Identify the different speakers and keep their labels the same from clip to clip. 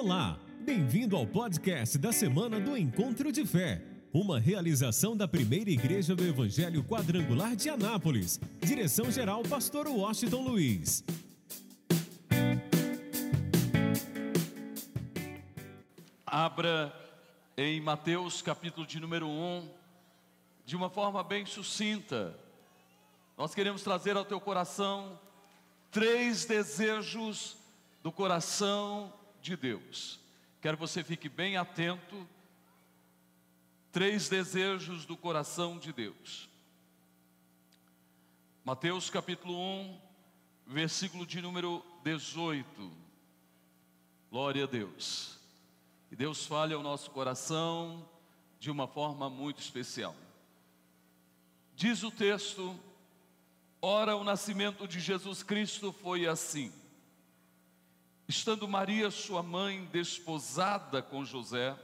Speaker 1: Olá, bem-vindo ao podcast da semana do Encontro de Fé, uma realização da primeira igreja do Evangelho Quadrangular de Anápolis. Direção-geral, Pastor Washington Luiz.
Speaker 2: Abra em Mateus capítulo de número 1, de uma forma bem sucinta. Nós queremos trazer ao teu coração três desejos do coração de Deus. Quero que você fique bem atento. Três desejos do coração de Deus. Mateus capítulo 1, versículo de número 18. Glória a Deus. E Deus fale ao nosso coração de uma forma muito especial. Diz o texto: Ora, o nascimento de Jesus Cristo foi assim. Estando Maria, sua mãe, desposada com José,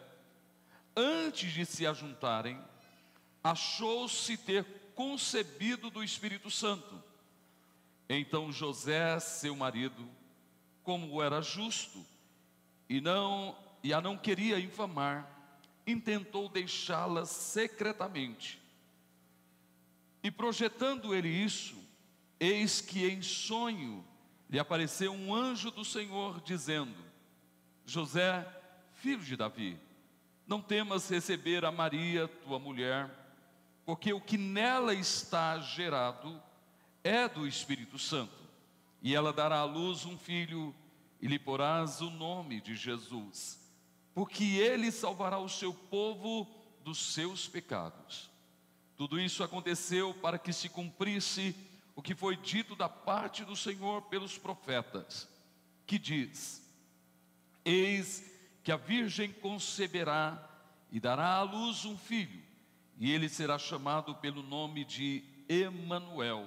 Speaker 2: antes de se ajuntarem, achou-se ter concebido do Espírito Santo. Então José, seu marido, como era justo e não e a não queria infamar, intentou deixá-la secretamente. E projetando ele isso, eis que em sonho lhe apareceu um anjo do Senhor dizendo: José, filho de Davi, não temas receber a Maria, tua mulher, porque o que nela está gerado é do Espírito Santo, e ela dará à luz um filho, e lhe porás o nome de Jesus, porque ele salvará o seu povo dos seus pecados. Tudo isso aconteceu para que se cumprisse o que foi dito da parte do Senhor pelos profetas, que diz: Eis que a virgem conceberá e dará à luz um filho, e ele será chamado pelo nome de Emanuel.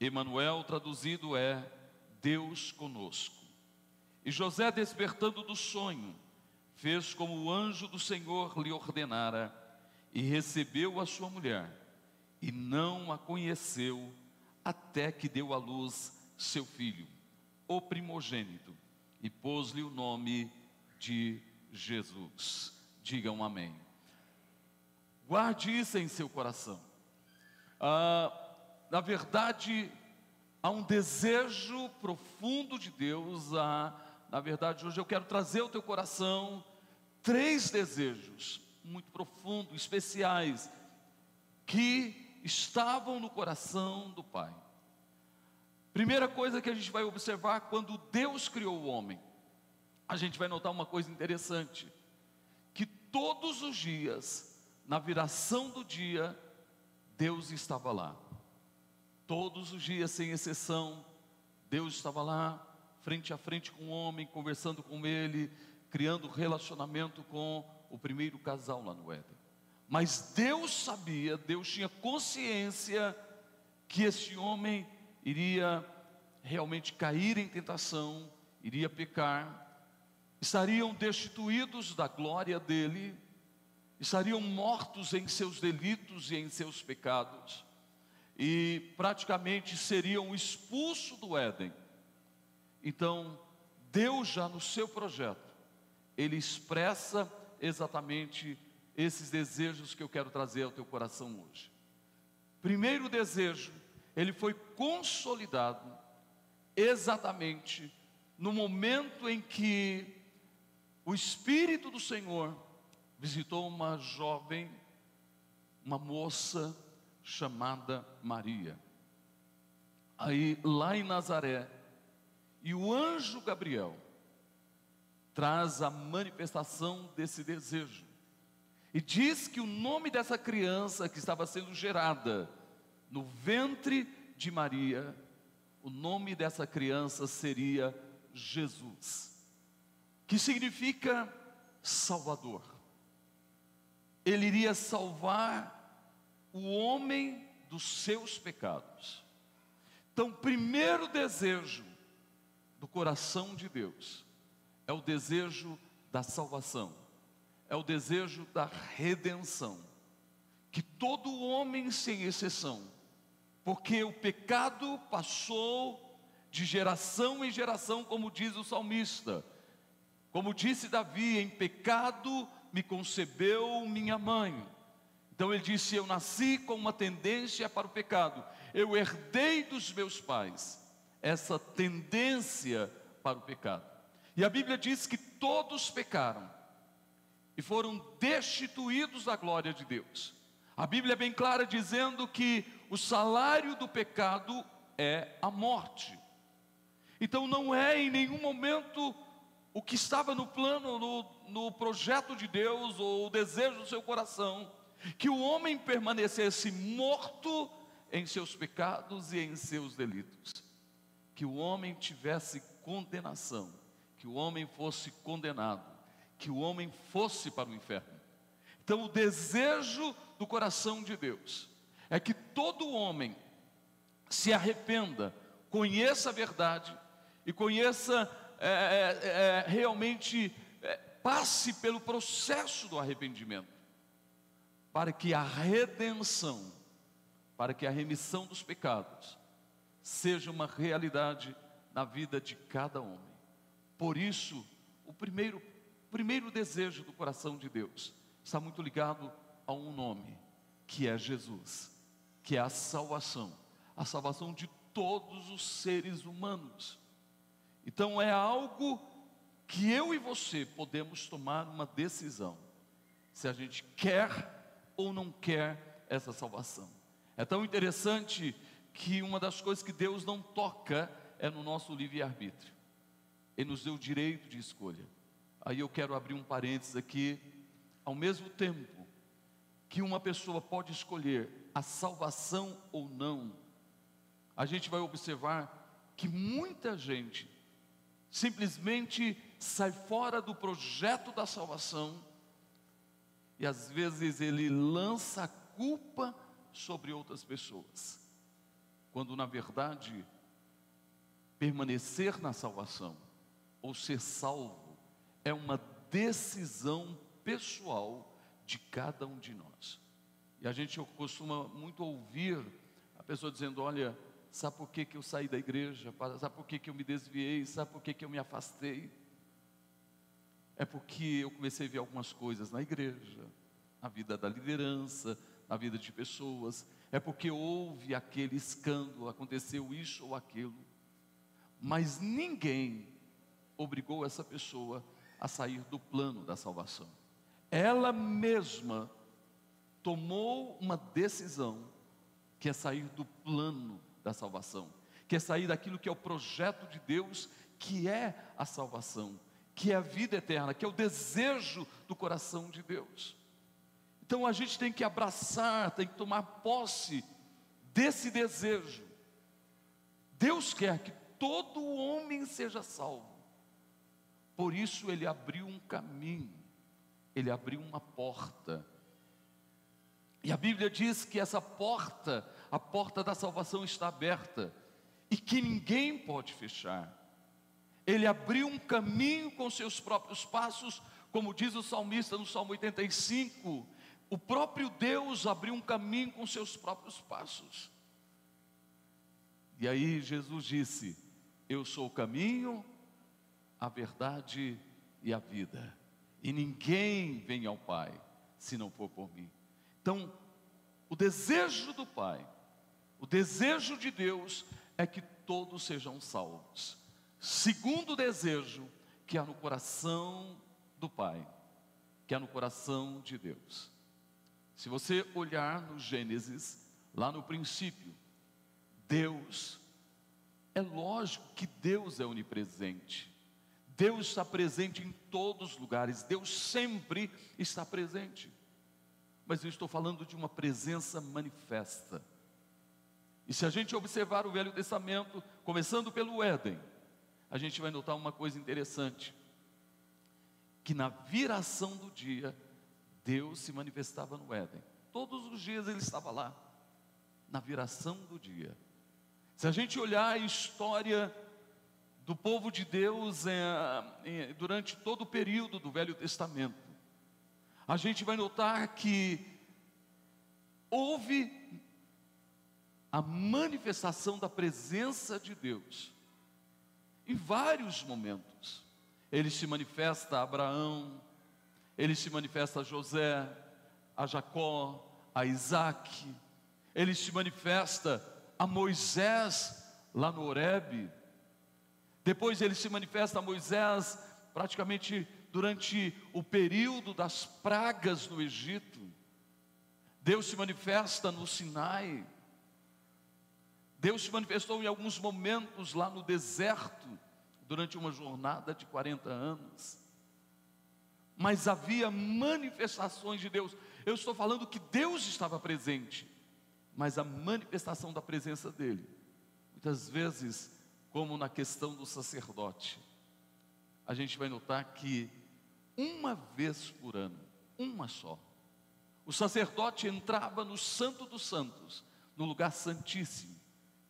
Speaker 2: Emanuel traduzido é Deus conosco. E José, despertando do sonho, fez como o anjo do Senhor lhe ordenara e recebeu a sua mulher e não a conheceu até que deu à luz seu filho, o primogênito, e pôs-lhe o nome de Jesus. Digam amém. Guarde isso em seu coração. Ah, na verdade, há um desejo profundo de Deus. Ah, na verdade, hoje eu quero trazer ao teu coração três desejos muito profundos, especiais, que estavam no coração do Pai. Primeira coisa que a gente vai observar quando Deus criou o homem, a gente vai notar uma coisa interessante: que todos os dias, na viração do dia, Deus estava lá. Todos os dias, sem exceção, Deus estava lá, frente a frente com o homem, conversando com ele, criando relacionamento com o primeiro casal lá no Éden. Mas Deus sabia, Deus tinha consciência que esse homem iria realmente cair em tentação, iria pecar, estariam destituídos da glória dele, estariam mortos em seus delitos e em seus pecados, e praticamente seriam expulsos do Éden. Então, Deus já no seu projeto, ele expressa exatamente esses desejos que eu quero trazer ao teu coração hoje. Primeiro desejo, ele foi consolidado exatamente no momento em que o Espírito do Senhor visitou uma jovem, uma moça chamada Maria. Aí, lá em Nazaré, e o anjo Gabriel traz a manifestação desse desejo. E diz que o nome dessa criança que estava sendo gerada no ventre de Maria, o nome dessa criança seria Jesus, que significa Salvador. Ele iria salvar o homem dos seus pecados. Então, primeiro desejo do coração de Deus é o desejo da salvação é o desejo da redenção. Que todo homem, sem exceção, porque o pecado passou de geração em geração, como diz o salmista, Como disse Davi, em pecado me concebeu minha mãe. Então ele disse: Eu nasci com uma tendência para o pecado, eu herdei dos meus pais essa tendência para o pecado. E a Bíblia diz que todos pecaram e foram destituídos da glória de Deus. A Bíblia é bem clara dizendo que o salário do pecado é a morte. Então não é em nenhum momento o que estava no plano, no, no projeto de Deus, ou o desejo do seu coração, que o homem permanecesse morto em seus pecados e em seus delitos, que o homem tivesse condenação, que o homem fosse condenado, que o homem fosse para o inferno. Então, o desejo do coração de Deus é que todo homem se arrependa, conheça a verdade e conheça é, é, é, realmente, é, passe pelo processo do arrependimento, para que a redenção, para que a remissão dos pecados seja uma realidade na vida de cada homem. Por isso, o primeiro, primeiro desejo do coração de Deus está muito ligado a um nome, que é Jesus, que é a salvação, a salvação de todos os seres humanos. Então é algo que eu e você podemos tomar uma decisão, se a gente quer ou não quer essa salvação. É tão interessante que uma das coisas que Deus não toca é no nosso livre-arbítrio. Ele nos deu o direito de escolha. Aí eu quero abrir um parênteses aqui. Ao mesmo tempo que uma pessoa pode escolher a salvação ou não, a gente vai observar que muita gente simplesmente sai fora do projeto da salvação e às vezes ele lança a culpa sobre outras pessoas, quando na verdade permanecer na salvação ou ser salvo é uma decisão pessoal de cada um de nós. E a gente costuma muito ouvir a pessoa dizendo: Olha, Sabe por que, que eu saí da igreja? Sabe por que, que eu me desviei? Sabe por que, que eu me afastei? É porque eu comecei a ver algumas coisas na igreja, na vida da liderança, na vida de pessoas. É porque houve aquele escândalo, aconteceu isso ou aquilo. Mas ninguém obrigou essa pessoa a sair do plano da salvação. Ela mesma tomou uma decisão que é sair do plano da salvação, que é sair daquilo que é o projeto de Deus, que é a salvação, que é a vida eterna, que é o desejo do coração de Deus. Então a gente tem que abraçar, tem que tomar posse desse desejo. Deus quer que todo homem seja salvo. Por isso ele abriu um caminho, ele abriu uma porta. E a Bíblia diz que essa porta a porta da salvação está aberta e que ninguém pode fechar. Ele abriu um caminho com seus próprios passos, como diz o salmista no Salmo 85. O próprio Deus abriu um caminho com seus próprios passos. E aí Jesus disse: Eu sou o caminho, a verdade e a vida. E ninguém vem ao Pai se não for por mim. Então, o desejo do Pai o desejo de Deus é que todos sejam salvos. Segundo desejo que há no coração do Pai, que há no coração de Deus. Se você olhar no Gênesis, lá no princípio, Deus, é lógico que Deus é onipresente. Deus está presente em todos os lugares, Deus sempre está presente. Mas eu estou falando de uma presença manifesta e se a gente observar o Velho Testamento, começando pelo Éden, a gente vai notar uma coisa interessante: que na viração do dia, Deus se manifestava no Éden. Todos os dias ele estava lá, na viração do dia. Se a gente olhar a história do povo de Deus é, é, durante todo o período do Velho Testamento, a gente vai notar que houve a manifestação da presença de Deus em vários momentos. ele se manifesta a Abraão, ele se manifesta a José, a Jacó, a Isaac, ele se manifesta a Moisés lá no Horebe. Depois ele se manifesta a Moisés praticamente durante o período das pragas no Egito. Deus se manifesta no Sinai. Deus se manifestou em alguns momentos lá no deserto, durante uma jornada de 40 anos. Mas havia manifestações de Deus. Eu estou falando que Deus estava presente, mas a manifestação da presença dele, muitas vezes, como na questão do sacerdote, a gente vai notar que uma vez por ano, uma só, o sacerdote entrava no Santo dos Santos, no lugar santíssimo,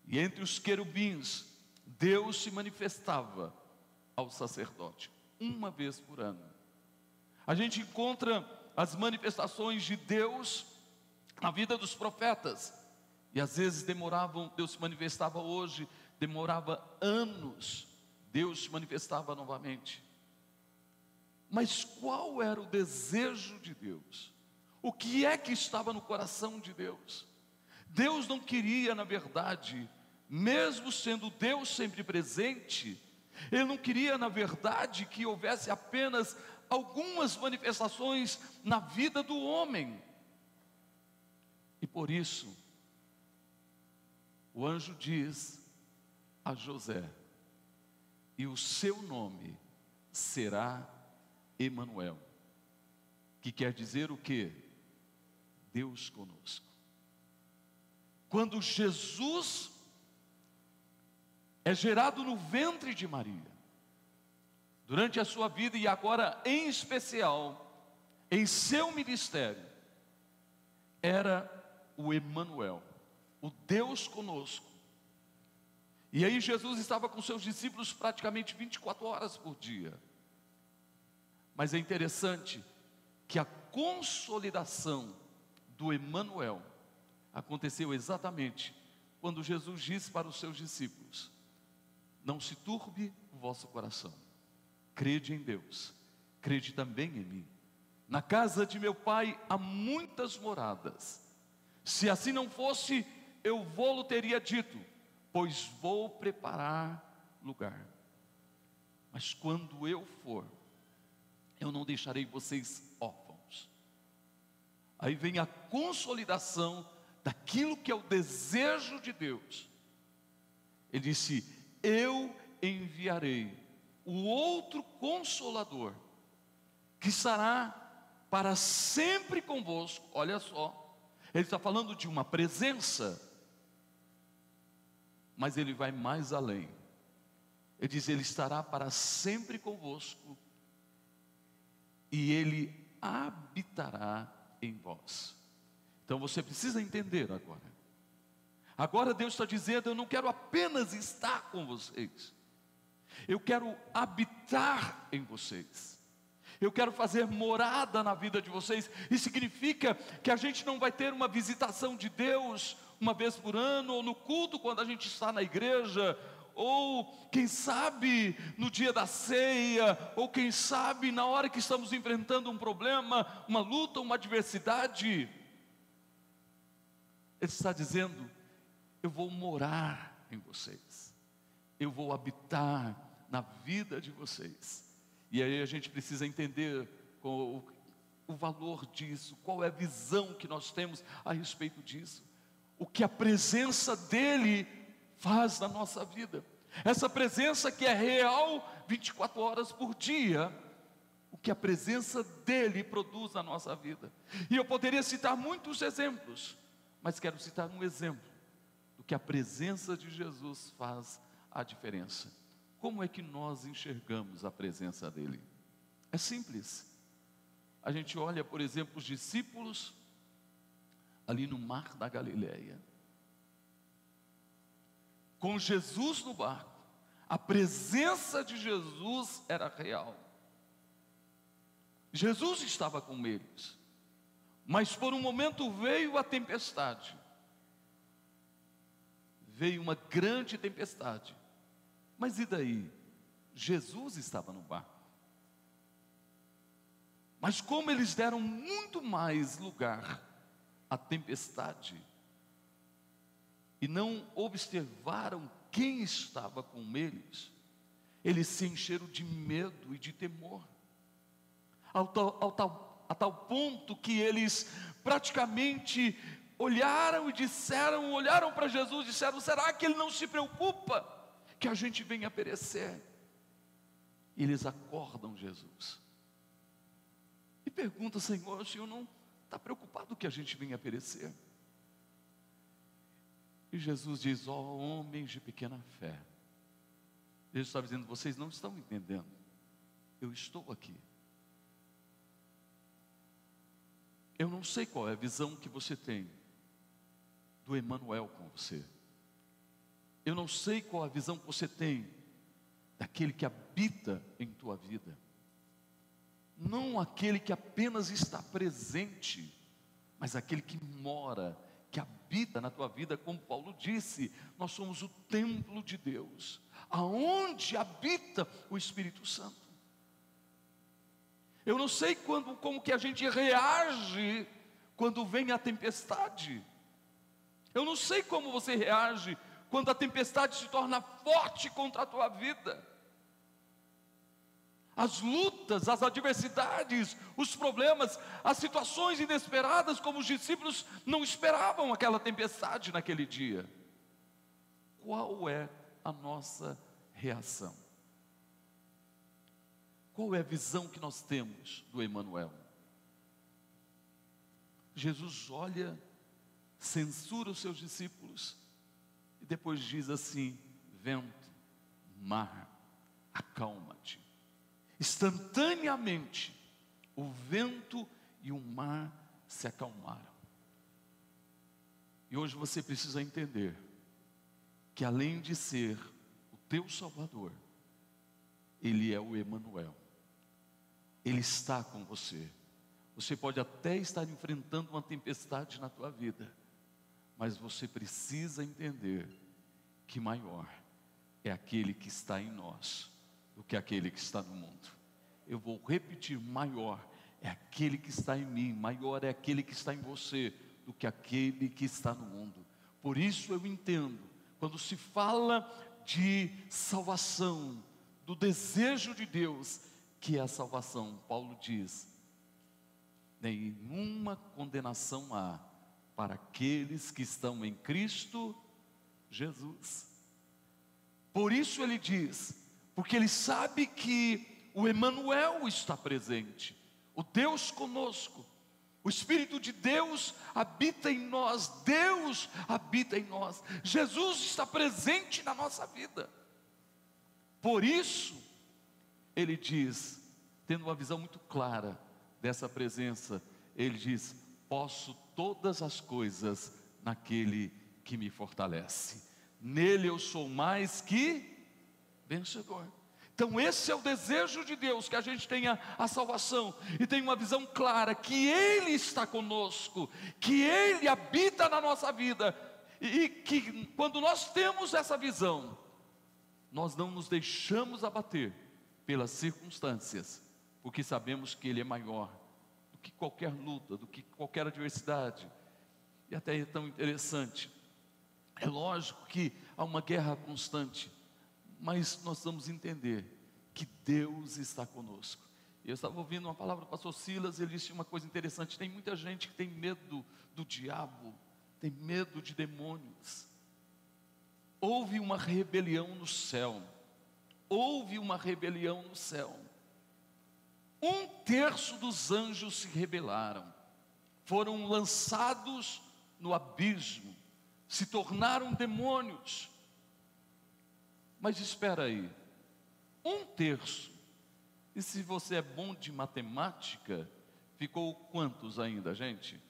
Speaker 2: e entre os querubins, Deus se manifestava ao sacerdote, uma vez por ano. A gente encontra as manifestações de Deus na vida dos profetas, e às vezes demoravam, Deus se manifestava hoje, demorava anos, Deus se manifestava novamente. Mas qual era o desejo de Deus? O que é que estava no coração de Deus? Deus não queria, na verdade, mesmo sendo Deus sempre presente, Ele não queria, na verdade, que houvesse apenas algumas manifestações na vida do homem. E por isso, o anjo diz a José: e o seu nome será Emanuel, que quer dizer o que? Deus conosco. Quando Jesus é gerado no ventre de Maria, durante a sua vida e agora em especial em seu ministério, era o Emanuel, o Deus conosco. E aí Jesus estava com seus discípulos praticamente 24 horas por dia. Mas é interessante que a consolidação do Emanuel aconteceu exatamente quando Jesus disse para os seus discípulos: Não se turbe o vosso coração. Crede em Deus, crede também em mim. Na casa de meu pai há muitas moradas. Se assim não fosse, eu vou-lo teria dito, pois vou preparar lugar. Mas quando eu for, eu não deixarei vocês órfãos. Aí vem a consolidação daquilo que é o desejo de Deus. Ele disse: Eu enviarei o outro consolador, que estará para sempre convosco. Olha só, ele está falando de uma presença, mas ele vai mais além. Ele diz: Ele estará para sempre convosco e ele habitará em vós. Então você precisa entender agora. Agora Deus está dizendo: Eu não quero apenas estar com vocês, eu quero habitar em vocês. Eu quero fazer morada na vida de vocês. Isso significa que a gente não vai ter uma visitação de Deus uma vez por ano, ou no culto, quando a gente está na igreja, ou quem sabe no dia da ceia, ou quem sabe na hora que estamos enfrentando um problema, uma luta, uma adversidade. Ele está dizendo: Eu vou morar em vocês, eu vou habitar na vida de vocês. E aí a gente precisa entender o, valor disso, qual é a visão que nós temos a respeito disso, o que a presença dEle faz na nossa vida. Essa presença que é real 24 horas por dia, o que a presença dele produz na nossa vida. E eu poderia citar muitos exemplos, mas quero citar um exemplo do que a presença de Jesus faz a diferença. Como é que nós enxergamos a presença dele? É simples. A gente olha, por exemplo, os discípulos ali no mar da Galileia com Jesus no barco, a presença de Jesus era real. Jesus estava com eles, mas por um momento veio a tempestade. Veio uma grande tempestade. Mas e daí? Jesus estava no barco. Mas como eles deram muito mais lugar à tempestade e não observaram quem estava com eles, eles se encheram de medo e de temor, ao tal, ao tal, a tal ponto que eles praticamente olharam e disseram, olharam para Jesus e disseram: será que ele não se preocupa que a gente venha perecer? E eles acordam Jesus e perguntam: Senhor, o Senhor não está preocupado que a gente venha perecer? E Jesus diz: Ó oh, homens de pequena fé. Jesus está dizendo: vocês não estão entendendo. Eu estou aqui. Eu não sei qual é a visão que você tem do Emanuel com você. Eu não sei qual a visão que você tem daquele que habita em tua vida. Não aquele que apenas está presente, mas aquele que mora que habita na tua vida, como Paulo disse, nós somos o templo de Deus, aonde habita o Espírito Santo. Eu não sei quando, como que a gente reage quando vem a tempestade. Eu não sei como você reage quando a tempestade se torna forte contra a tua vida as lutas, as adversidades, os problemas, as situações inesperadas, como os discípulos não esperavam aquela tempestade naquele dia. Qual é a nossa reação? Qual é a visão que nós temos do Emanuel? Jesus olha, censura os seus discípulos e depois diz assim: vento, mar, acalma-te. Instantaneamente, o vento e o mar se acalmaram. E hoje você precisa entender que além de ser o teu Salvador, Ele é o Emanuel. Ele está com você. Você pode até estar enfrentando uma tempestade na tua vida, mas você precisa entender que maior é aquele que está em nós do que aquele que está no mundo. Eu vou repetir: maior é aquele que está em mim, maior é aquele que está em você do que aquele que está no mundo. Por isso eu entendo, quando se fala de salvação, do desejo de Deus, que é a salvação, Paulo diz: nenhuma condenação há para aqueles que estão em Cristo Jesus. Por isso ele diz: porque ele sabe que o Emanuel está presente, o Deus conosco. O Espírito de Deus habita em nós, Deus habita em nós, Jesus está presente na nossa vida. Por isso, ele diz, tendo uma visão muito clara dessa presença, ele diz: Posso todas as coisas naquele que me fortalece, nele eu sou mais que vencedor. Então, esse é o desejo de Deus, que a gente tenha a salvação e tenha uma visão clara que Ele está conosco, que Ele habita na nossa vida, e que quando nós temos essa visão, nós não nos deixamos abater pelas circunstâncias, porque sabemos que Ele é maior do que qualquer luta, do que qualquer adversidade. E até é tão interessante. É lógico que há uma guerra constante, mas nós vamos entender que Deus está conosco. Eu estava ouvindo uma palavra do pastor Silas, ele disse uma coisa interessante: tem muita gente que tem medo do diabo, tem medo de demônios. Houve uma rebelião no céu, houve uma rebelião no céu. Um terço dos anjos se rebelaram, foram lançados no abismo, se tornaram demônios. Mas espera aí, um terço. E se você é bom de matemática, ficou quantos ainda, gente?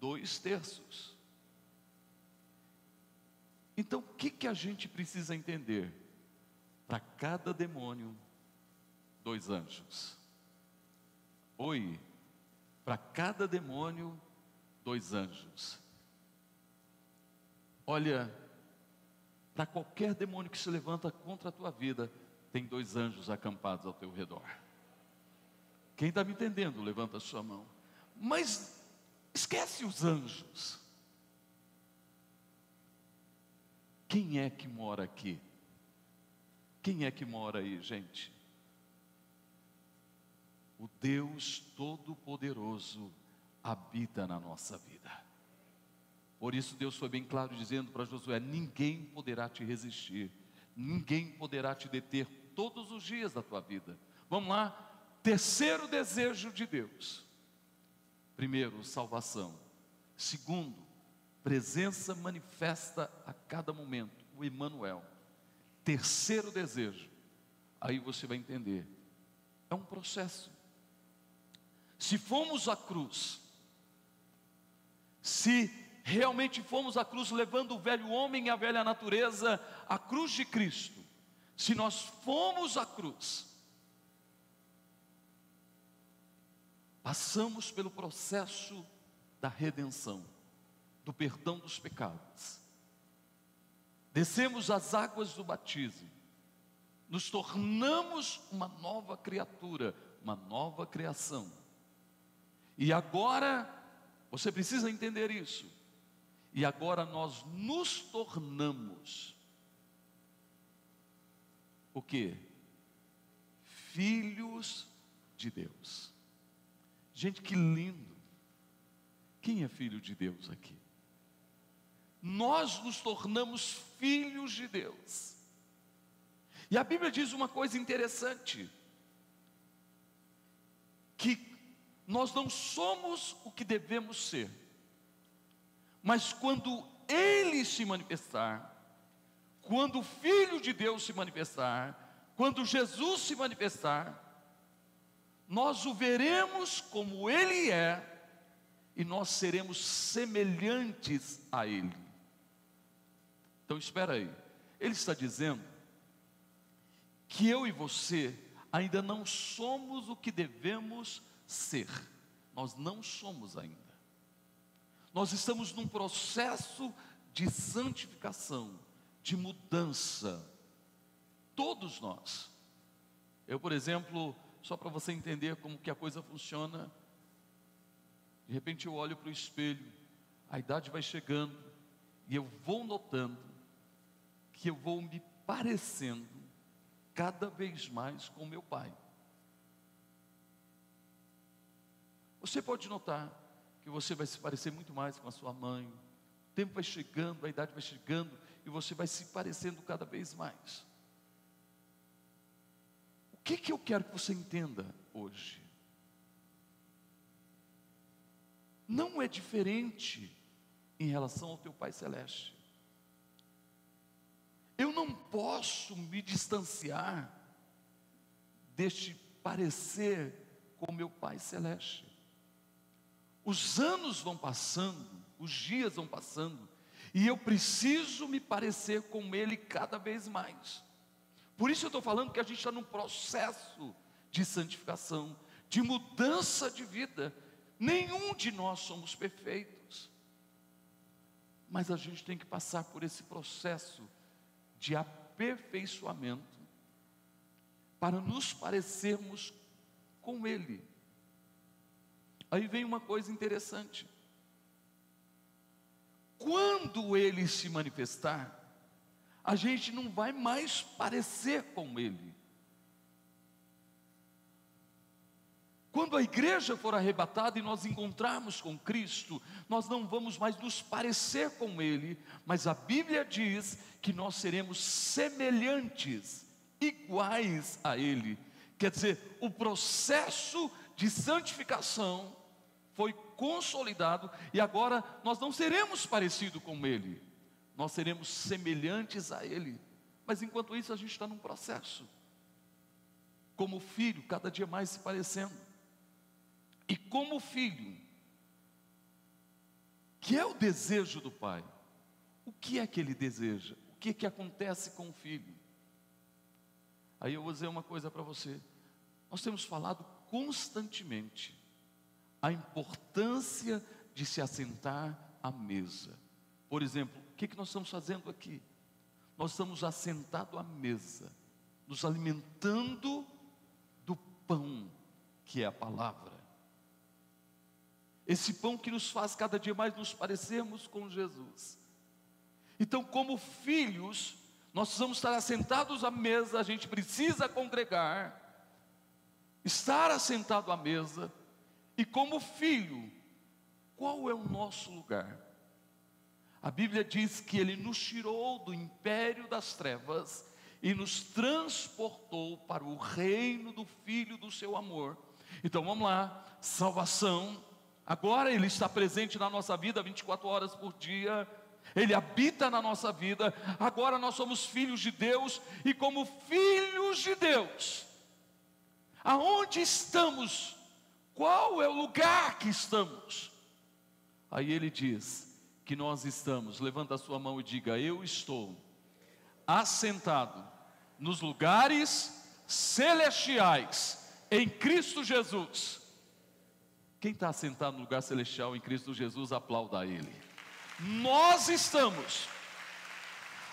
Speaker 2: Dois terços. Então, o que, que a gente precisa entender? Para cada demônio, dois anjos. Oi, para cada demônio, dois anjos. Olha, para qualquer demônio que se levanta contra a tua vida, tem dois anjos acampados ao teu redor. Quem está me entendendo, levanta a sua mão. Mas esquece os anjos. Quem é que mora aqui? Quem é que mora aí, gente? O Deus Todo-Poderoso habita na nossa vida. Por isso, Deus foi bem claro dizendo para Josué: ninguém poderá te resistir, ninguém poderá te deter todos os dias da tua vida. Vamos lá, terceiro desejo de Deus: primeiro, salvação, segundo, presença manifesta a cada momento, o Emmanuel. Terceiro desejo, aí você vai entender, é um processo. Se fomos à cruz, se realmente fomos à cruz levando o velho homem e a velha natureza, a cruz de Cristo, se nós fomos à cruz, passamos pelo processo da redenção, do perdão dos pecados, descemos as águas do batismo, nos tornamos uma nova criatura, uma nova criação. E agora, você precisa entender isso. E agora nós nos tornamos o que? Filhos de Deus. Gente, que lindo. Quem é filho de Deus aqui? Nós nos tornamos filhos de Deus. E a Bíblia diz uma coisa interessante: que nós não somos o que devemos ser, mas quando Ele se manifestar, quando o Filho de Deus se manifestar, quando Jesus se manifestar, nós o veremos como Ele é, e nós seremos semelhantes a Ele. Então espera aí, Ele está dizendo que eu e você ainda não somos o que devemos ser. Nós não somos ainda. Nós estamos num processo de santificação, de mudança. Todos nós. Eu, por exemplo, só para você entender como que a coisa funciona, de repente eu olho para o espelho, a idade vai chegando e eu vou notando que eu vou me parecendo cada vez mais com meu pai. Você pode notar que você vai se parecer muito mais com a sua mãe. O tempo vai chegando, a idade vai chegando e você vai se parecendo cada vez mais. O que que eu quero que você entenda hoje? Não é diferente em relação ao teu Pai celeste. Eu não posso me distanciar deste parecer com meu Pai celeste. Os anos vão passando, os dias vão passando, e eu preciso me parecer com Ele cada vez mais. Por isso eu estou falando que a gente está num processo de santificação, de mudança de vida. Nenhum de nós somos perfeitos, mas a gente tem que passar por esse processo de aperfeiçoamento para nos parecermos com Ele. Aí vem uma coisa interessante. Quando ele se manifestar, a gente não vai mais parecer com ele. Quando a igreja for arrebatada e nós encontrarmos com Cristo, nós não vamos mais nos parecer com Ele, mas a Bíblia diz que nós seremos semelhantes, iguais a Ele. Quer dizer, o processo de santificação foi consolidado e agora nós não seremos parecidos com Ele, nós seremos semelhantes a Ele. Mas enquanto isso, a gente está num processo, como filho, cada dia mais se parecendo, e como filho, que é o desejo do Pai, o que é que ele deseja? O que é que acontece com o filho? Aí eu vou dizer uma coisa para você. Nós temos falado constantemente a importância de se assentar à mesa. Por exemplo, o que, que nós estamos fazendo aqui? Nós estamos assentados à mesa, nos alimentando do pão que é a palavra. Esse pão que nos faz cada dia mais nos parecermos com Jesus. Então, como filhos, nós precisamos estar assentados à mesa, a gente precisa congregar, estar assentado à mesa, e como filho, qual é o nosso lugar? A Bíblia diz que Ele nos tirou do império das trevas e nos transportou para o reino do Filho do seu amor. Então vamos lá, salvação. Agora Ele está presente na nossa vida 24 horas por dia. Ele habita na nossa vida. Agora nós somos filhos de Deus e como filhos de Deus, aonde estamos? Qual é o lugar que estamos? Aí ele diz que nós estamos, levanta a sua mão e diga: Eu estou assentado nos lugares celestiais em Cristo Jesus. Quem está assentado no lugar celestial em Cristo Jesus, aplauda a Ele. Nós estamos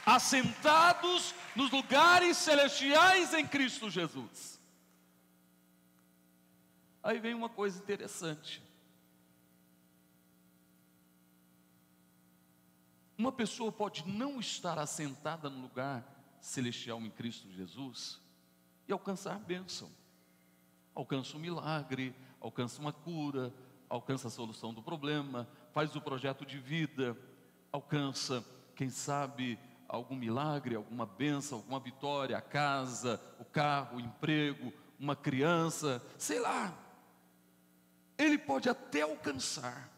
Speaker 2: assentados nos lugares celestiais em Cristo Jesus. Aí vem uma coisa interessante. Uma pessoa pode não estar assentada no lugar celestial em Cristo Jesus e alcançar bênção. Alcança um milagre, alcança uma cura, alcança a solução do problema, faz o projeto de vida, alcança, quem sabe, algum milagre, alguma bênção, alguma vitória, a casa, o carro, o emprego, uma criança, sei lá. Ele pode até alcançar,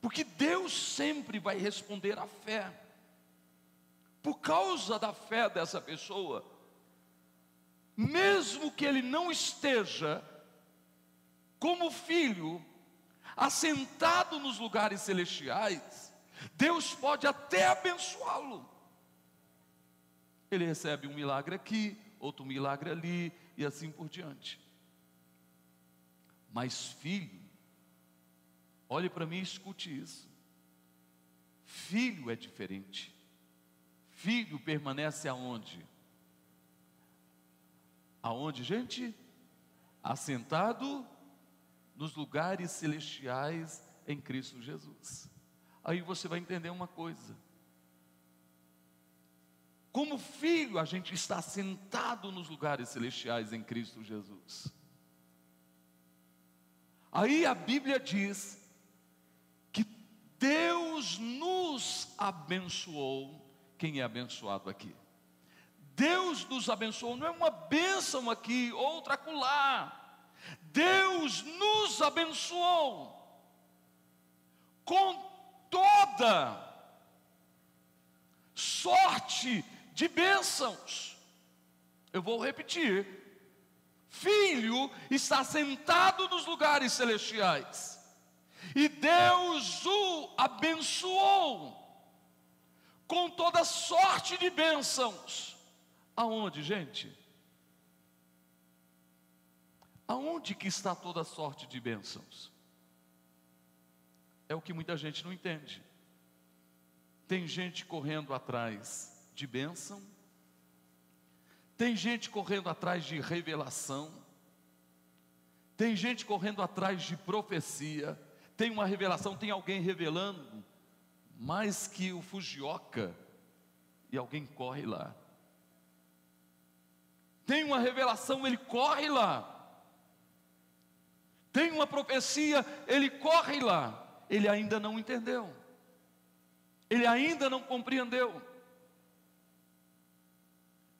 Speaker 2: porque Deus sempre vai responder à fé. Por causa da fé dessa pessoa, mesmo que ele não esteja como filho, assentado nos lugares celestiais, Deus pode até abençoá-lo. Ele recebe um milagre aqui, outro milagre ali, e assim por diante. Mas filho, Olhe para mim e escute isso. Filho é diferente. Filho permanece aonde? Aonde, gente? Assentado nos lugares celestiais em Cristo Jesus. Aí você vai entender uma coisa. Como filho, a gente está sentado nos lugares celestiais em Cristo Jesus. Aí a Bíblia diz Deus nos abençoou. Quem é abençoado aqui? Deus nos abençoou, não é uma bênção aqui, outra acolá. Deus nos abençoou com toda sorte de bênçãos. Eu vou repetir: Filho está sentado nos lugares celestiais e Deus o abençoou com toda sorte de bênçãos. Aonde, gente? Aonde que está toda sorte de bênçãos? É o que muita gente não entende. Tem gente correndo atrás de bênção, tem gente correndo atrás de revelação, tem gente correndo atrás de profecia, tem uma revelação, tem alguém revelando mais que o Fujioka, e alguém corre lá. Tem uma revelação, ele corre lá. Tem uma profecia, ele corre lá. Ele ainda não entendeu. Ele ainda não compreendeu.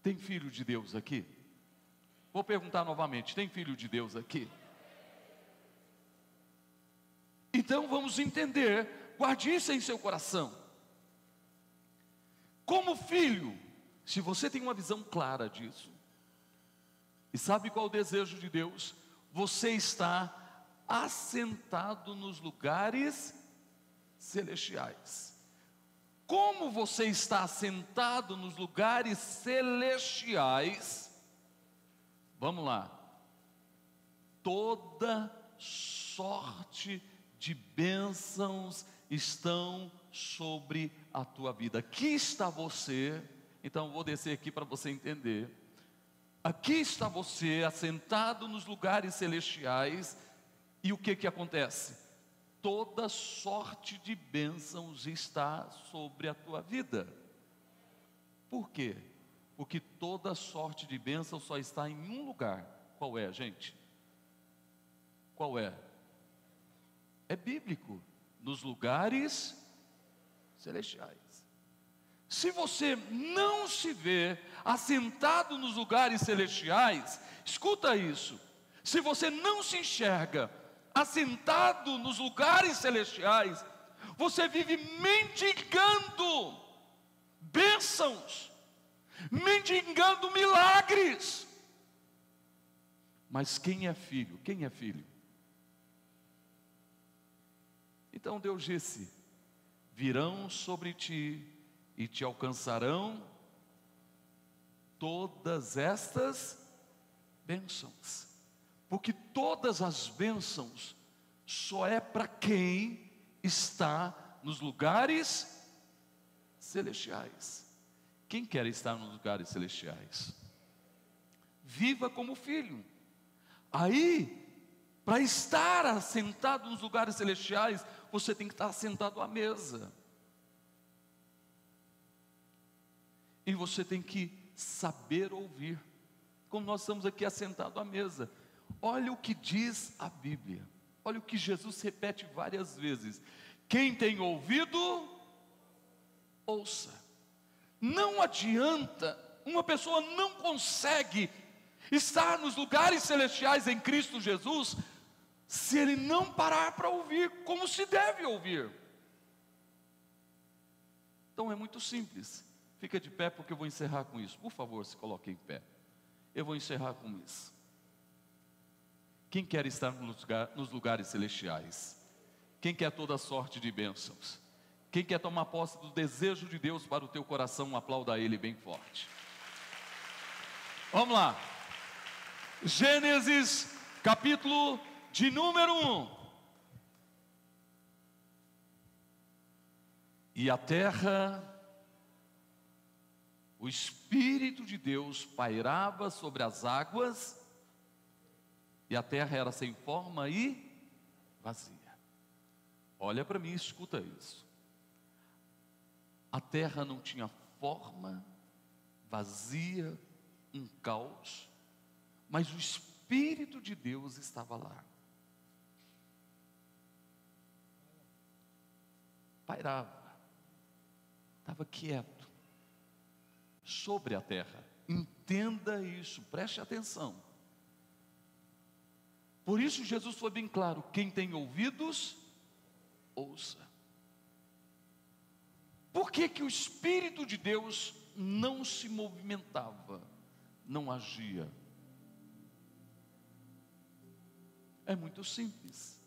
Speaker 2: Tem filho de Deus aqui? Vou perguntar novamente: tem filho de Deus aqui? Então vamos entender, guarde isso em seu coração. Como filho, se você tem uma visão clara disso, e sabe qual é o desejo de Deus, você está assentado nos lugares celestiais. Como você está assentado nos lugares celestiais, vamos lá, toda sorte de bênçãos estão sobre a tua vida. Aqui está você. Então vou descer aqui para você entender. Aqui está você assentado nos lugares celestiais, e o que que acontece? Toda sorte de bênçãos está sobre a tua vida. Por quê? Porque toda sorte de bênção só está em um lugar. Qual é, gente? Qual é? É bíblico. Nos lugares celestiais. Se você não se vê assentado nos lugares celestiais, escuta isso. Se você não se enxerga assentado nos lugares celestiais, você vive mendigando bênçãos, mendigando milagres. Mas quem é filho? Quem é filho? Então Deus disse: virão sobre ti e te alcançarão todas estas bênçãos. Porque todas as bênçãos só é para quem está nos lugares celestiais. Quem quer estar nos lugares celestiais? Viva como filho. Aí, para estar assentado nos lugares celestiais, você tem que estar sentado à mesa. E você tem que saber ouvir. Como nós estamos aqui assentados à mesa. Olha o que diz a Bíblia. Olha o que Jesus repete várias vezes. Quem tem ouvido, ouça. Não adianta, uma pessoa não consegue estar nos lugares celestiais em Cristo Jesus se ele não parar para ouvir como se deve ouvir. Então é muito simples. Fica de pé porque eu vou encerrar com isso. Por favor, se coloque em pé. Eu vou encerrar com isso. Quem quer estar nos, lugar, nos lugares celestiais? Quem quer toda sorte de bênçãos? Quem quer tomar posse do desejo de Deus para o teu coração, aplauda Ele bem forte. Vamos lá. Gênesis, capítulo de número 1. E a terra o Espírito de Deus pairava sobre as águas e a terra era sem forma e vazia. Olha para mim escuta isso. A terra não tinha forma, vazia, um caos, mas o Espírito de Deus estava lá. Pairava, estava quieto sobre a terra. Entenda isso, preste atenção. Por isso Jesus foi bem claro: quem tem ouvidos, ouça. Por que, que o Espírito de Deus não se movimentava, não agia? É muito simples.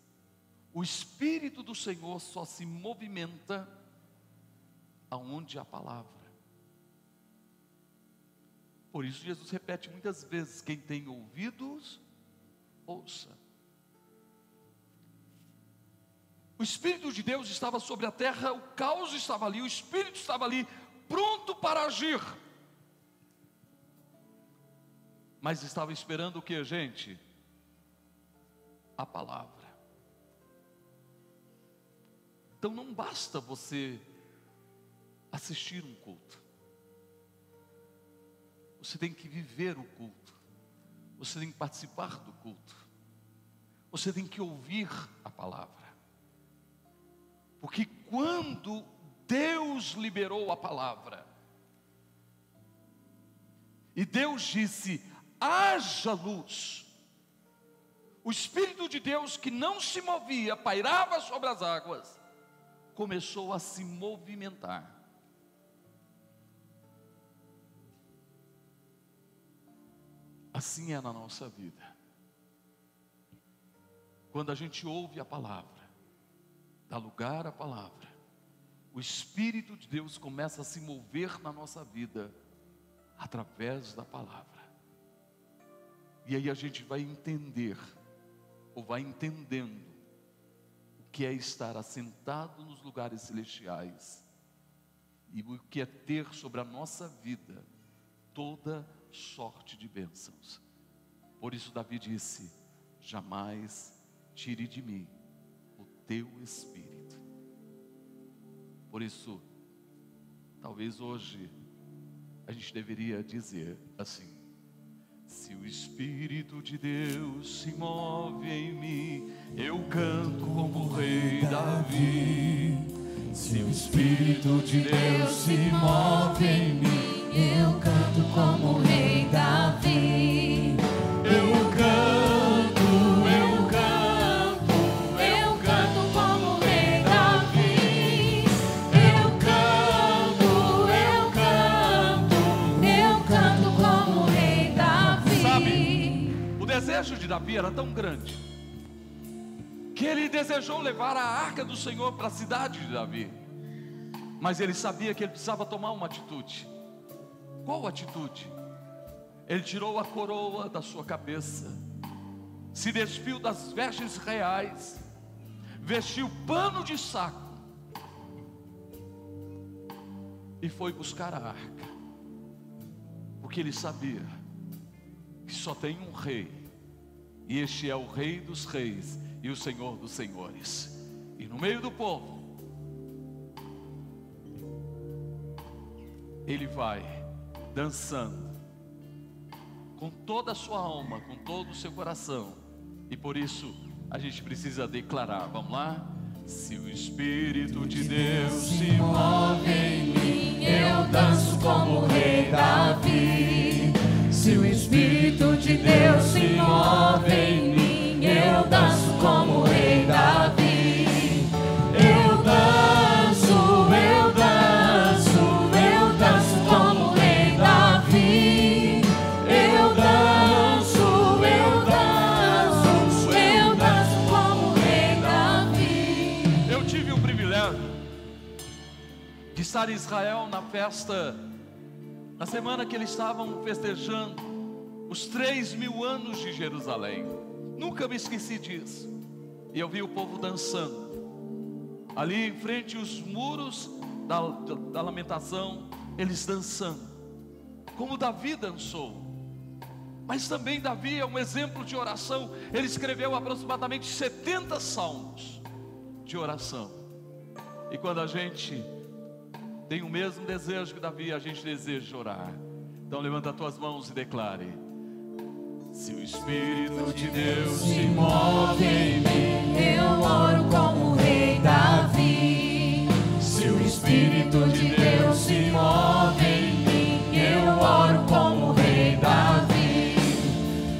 Speaker 2: O Espírito do Senhor só se movimenta aonde há palavra. Por isso Jesus repete muitas vezes: quem tem ouvidos, ouça. O Espírito de Deus estava sobre a terra, o caos estava ali, o Espírito estava ali, pronto para agir. Mas estava esperando o que, gente? A palavra. Então não basta você assistir um culto. Você tem que viver o culto. Você tem que participar do culto. Você tem que ouvir a palavra. Porque quando Deus liberou a palavra, e Deus disse: haja luz. O Espírito de Deus que não se movia, pairava sobre as águas, começou a se movimentar. Assim é na nossa vida. Quando a gente ouve a palavra, dá lugar à palavra, o Espírito de Deus começa a se mover na nossa vida através da palavra. E aí a gente vai entender, ou vai entendendo, o que é estar assentado nos lugares celestiais e o que é ter sobre a nossa vida toda sorte de bênçãos. Por isso, Davi disse: Jamais tire de mim o teu espírito. Por isso, talvez hoje a gente deveria dizer assim: se o Espírito de Deus se move em mim, eu canto como o rei Davi. Se o Espírito de Deus se move em mim, De Davi era tão grande que ele desejou levar a arca do Senhor para a cidade de Davi. Mas ele sabia que ele precisava tomar uma atitude. Qual atitude? Ele tirou a coroa da sua cabeça, se despiu das vestes reais, vestiu pano de saco e foi buscar a arca, porque ele sabia que só tem um rei, e este é o Rei dos Reis e o Senhor dos Senhores. E no meio do povo, ele vai dançando, com toda a sua alma, com todo o seu coração, e por isso a gente precisa declarar: vamos lá? Se o Espírito de Deus se move em mim,
Speaker 3: Eu danço como o rei Davi. Se o Espírito de Deus se move em mim, eu danço como o rei
Speaker 2: em Israel na festa, na semana que eles estavam festejando os três mil anos de Jerusalém. Nunca me esqueci disso. E eu vi o povo dançando, ali em frente aos muros da, da, da lamentação, eles dançando, como Davi dançou. Mas também Davi é um exemplo de oração. Ele escreveu aproximadamente 70 salmos de oração. E quando a gente tem o mesmo desejo que Davi, a gente deseja orar. Então levanta as tuas mãos e declare: Se o Espírito de Deus se move em mim,
Speaker 3: Eu oro como o rei Davi.
Speaker 2: se o Espírito de Deus se move em mim,
Speaker 3: Eu oro como o rei Davi.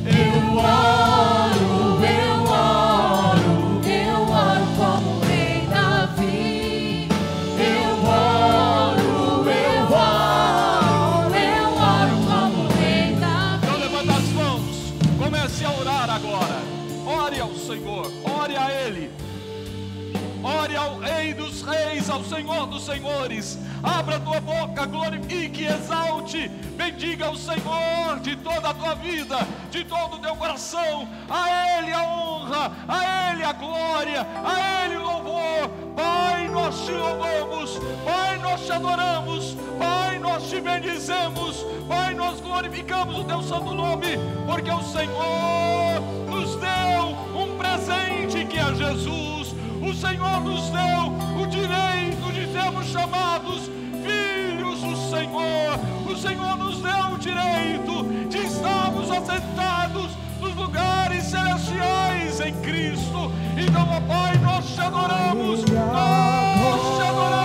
Speaker 2: eu oro, Senhores. Abra tua boca, glorifique, exalte, bendiga o Senhor de toda a tua vida, de todo o teu coração. A Ele a honra, a Ele a glória, a Ele o louvor. Pai, nós te louvamos, Pai, nós te adoramos, Pai, nós te bendizemos, Pai, nós glorificamos o teu santo nome, porque o Senhor nos deu um presente que é Jesus. O Senhor nos deu o direito sermos chamados filhos do Senhor. O Senhor nos deu o direito de estarmos assentados nos lugares celestiais em Cristo. Então, ó Pai, nós te adoramos, nós te adoramos,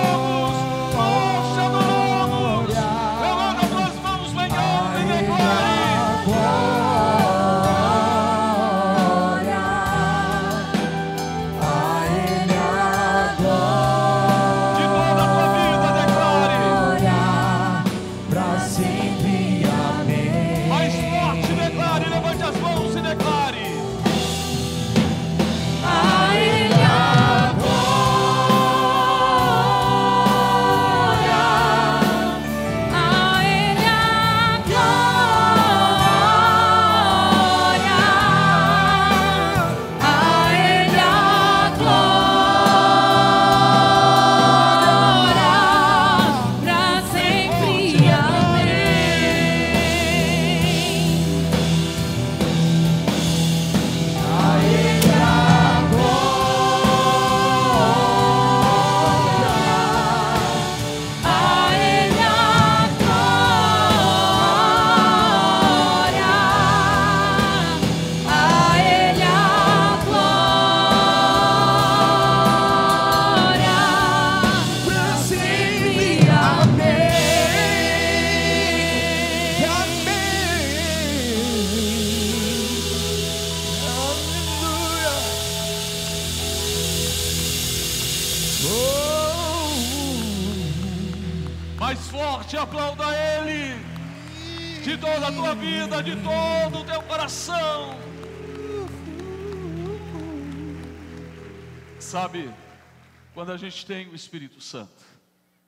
Speaker 2: gente tem o Espírito Santo,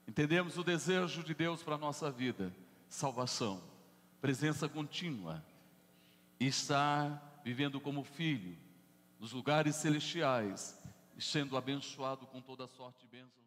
Speaker 2: entendemos o desejo de Deus para a nossa vida, salvação, presença contínua, e estar vivendo como filho nos lugares celestiais e sendo abençoado com toda sorte de bênçãos.